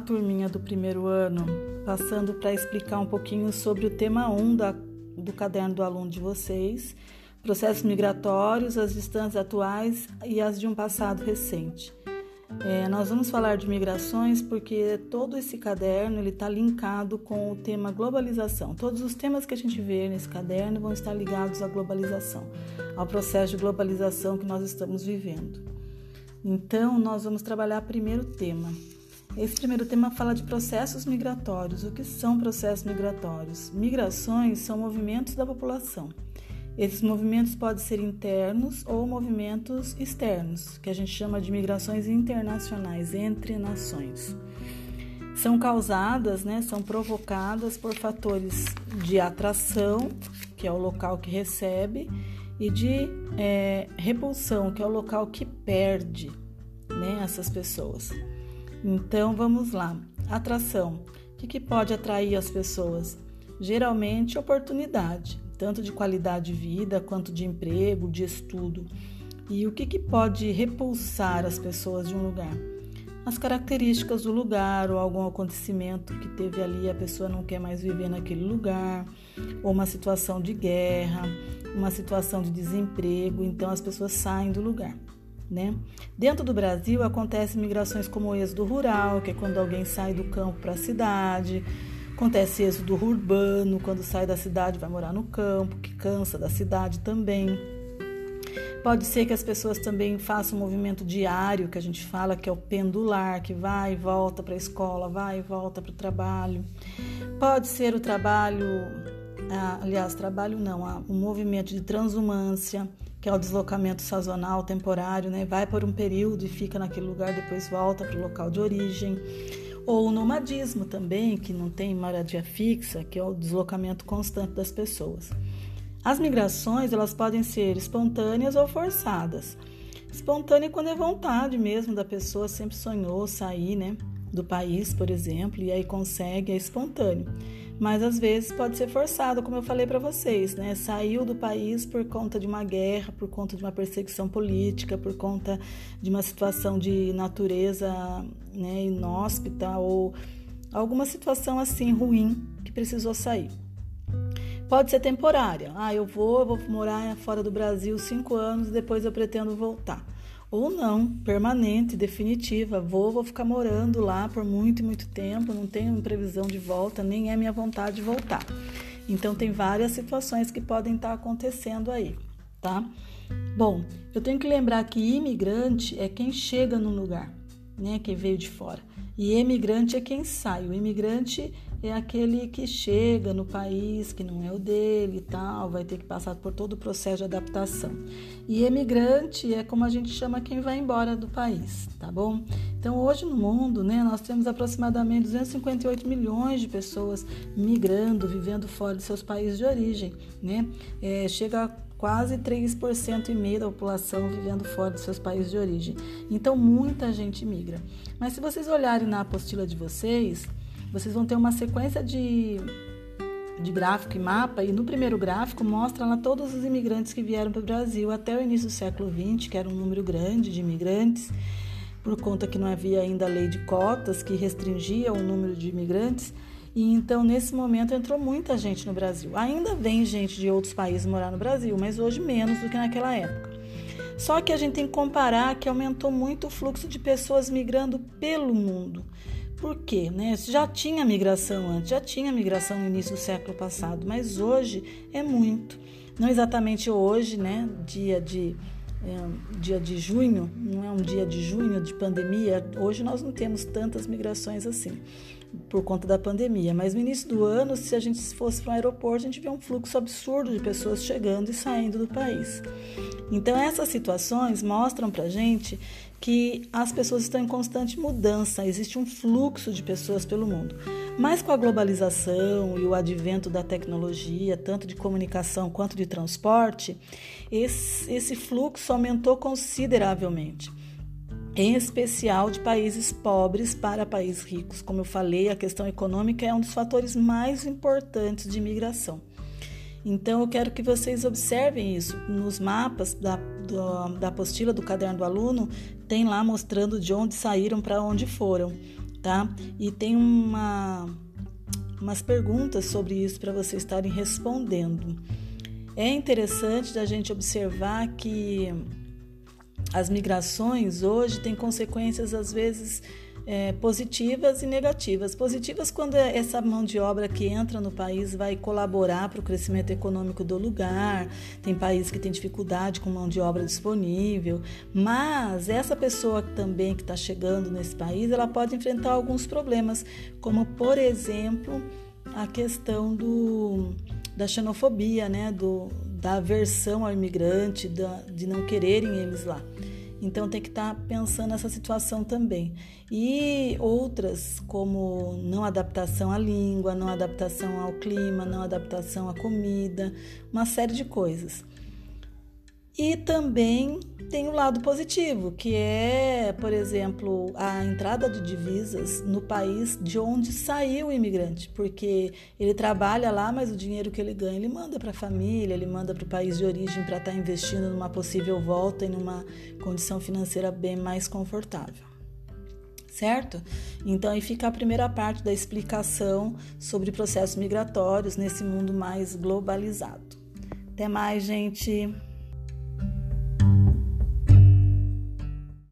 Turminha do primeiro ano. Passando para explicar um pouquinho sobre o tema 1 da, do caderno do aluno de vocês, processos migratórios, as distâncias atuais e as de um passado recente. É, nós vamos falar de migrações porque todo esse caderno ele está linkado com o tema globalização. Todos os temas que a gente vê nesse caderno vão estar ligados à globalização, ao processo de globalização que nós estamos vivendo. Então, nós vamos trabalhar primeiro tema, esse primeiro tema fala de processos migratórios. O que são processos migratórios? Migrações são movimentos da população. Esses movimentos podem ser internos ou movimentos externos, que a gente chama de migrações internacionais entre nações. São causadas, né, são provocadas por fatores de atração, que é o local que recebe, e de é, repulsão, que é o local que perde né, essas pessoas. Então vamos lá. Atração. O que, pode atrair as pessoas? Geralmente oportunidade, tanto de qualidade de vida quanto de emprego, de estudo. E o que, que pode repulsar as pessoas de um lugar? As características do lugar ou algum acontecimento que teve ali, a pessoa não quer mais viver naquele lugar, ou uma situação de guerra, uma situação de desemprego, então as pessoas saem do lugar. Né? Dentro do Brasil acontecem migrações como o êxodo rural, que é quando alguém sai do campo para a cidade. Acontece êxodo urbano, quando sai da cidade vai morar no campo, que cansa da cidade também. Pode ser que as pessoas também façam um movimento diário, que a gente fala que é o pendular, que vai e volta para a escola, vai e volta para o trabalho. Pode ser o trabalho, ah, aliás, trabalho não, ah, um movimento de transumância, que é o deslocamento sazonal, temporário, né? Vai por um período e fica naquele lugar, depois volta para o local de origem. Ou o nomadismo também, que não tem moradia fixa, que é o deslocamento constante das pessoas. As migrações, elas podem ser espontâneas ou forçadas. Espontânea quando é vontade mesmo da pessoa, sempre sonhou sair, né, do país, por exemplo, e aí consegue, é espontâneo mas às vezes pode ser forçado, como eu falei para vocês, né? Saiu do país por conta de uma guerra, por conta de uma perseguição política, por conta de uma situação de natureza né, inóspita ou alguma situação assim ruim que precisou sair. Pode ser temporária. Ah, eu vou, eu vou morar fora do Brasil cinco anos, depois eu pretendo voltar ou não, permanente, definitiva. Vou, vou ficar morando lá por muito muito tempo, não tenho previsão de volta, nem é minha vontade de voltar. Então tem várias situações que podem estar acontecendo aí, tá? Bom, eu tenho que lembrar que imigrante é quem chega no lugar, né? Quem veio de fora. E emigrante é quem sai. O imigrante é aquele que chega no país que não é o dele e tal, vai ter que passar por todo o processo de adaptação. E emigrante é como a gente chama quem vai embora do país, tá bom? Então hoje no mundo, né, nós temos aproximadamente 258 milhões de pessoas migrando, vivendo fora de seus países de origem, né? É, chega a quase 3% e meio da população vivendo fora de seus países de origem. Então muita gente migra. Mas se vocês olharem na apostila de vocês, vocês vão ter uma sequência de, de gráfico e mapa, e no primeiro gráfico mostra lá todos os imigrantes que vieram para o Brasil até o início do século XX, que era um número grande de imigrantes, por conta que não havia ainda a lei de cotas que restringia o número de imigrantes. E então, nesse momento, entrou muita gente no Brasil. Ainda vem gente de outros países morar no Brasil, mas hoje menos do que naquela época. Só que a gente tem que comparar que aumentou muito o fluxo de pessoas migrando pelo mundo. Por quê? Né? Já tinha migração antes, já tinha migração no início do século passado, mas hoje é muito. Não exatamente hoje, né? Dia de é, dia de junho, não é um dia de junho de pandemia. Hoje nós não temos tantas migrações assim por conta da pandemia, mas no início do ano, se a gente fosse para um aeroporto, a gente vê um fluxo absurdo de pessoas chegando e saindo do país. Então essas situações mostram para gente que as pessoas estão em constante mudança, existe um fluxo de pessoas pelo mundo. Mas com a globalização e o advento da tecnologia, tanto de comunicação quanto de transporte, esse, esse fluxo aumentou consideravelmente. Em especial de países pobres para países ricos. Como eu falei, a questão econômica é um dos fatores mais importantes de imigração. Então, eu quero que vocês observem isso. Nos mapas da, do, da apostila do caderno do aluno, tem lá mostrando de onde saíram para onde foram. Tá? E tem uma umas perguntas sobre isso para vocês estarem respondendo. É interessante da gente observar que as migrações hoje têm consequências às vezes é, positivas e negativas. Positivas quando essa mão de obra que entra no país vai colaborar para o crescimento econômico do lugar. Tem países que têm dificuldade com mão de obra disponível, mas essa pessoa também que está chegando nesse país, ela pode enfrentar alguns problemas, como por exemplo a questão do, da xenofobia, né? do, da aversão ao imigrante, da, de não quererem eles lá. Então tem que estar tá pensando nessa situação também. E outras, como não adaptação à língua, não adaptação ao clima, não adaptação à comida, uma série de coisas. E também tem o lado positivo, que é, por exemplo, a entrada de divisas no país de onde saiu o imigrante, porque ele trabalha lá, mas o dinheiro que ele ganha ele manda para a família, ele manda para o país de origem para estar tá investindo numa possível volta e numa condição financeira bem mais confortável. Certo? Então aí fica a primeira parte da explicação sobre processos migratórios nesse mundo mais globalizado. Até mais, gente!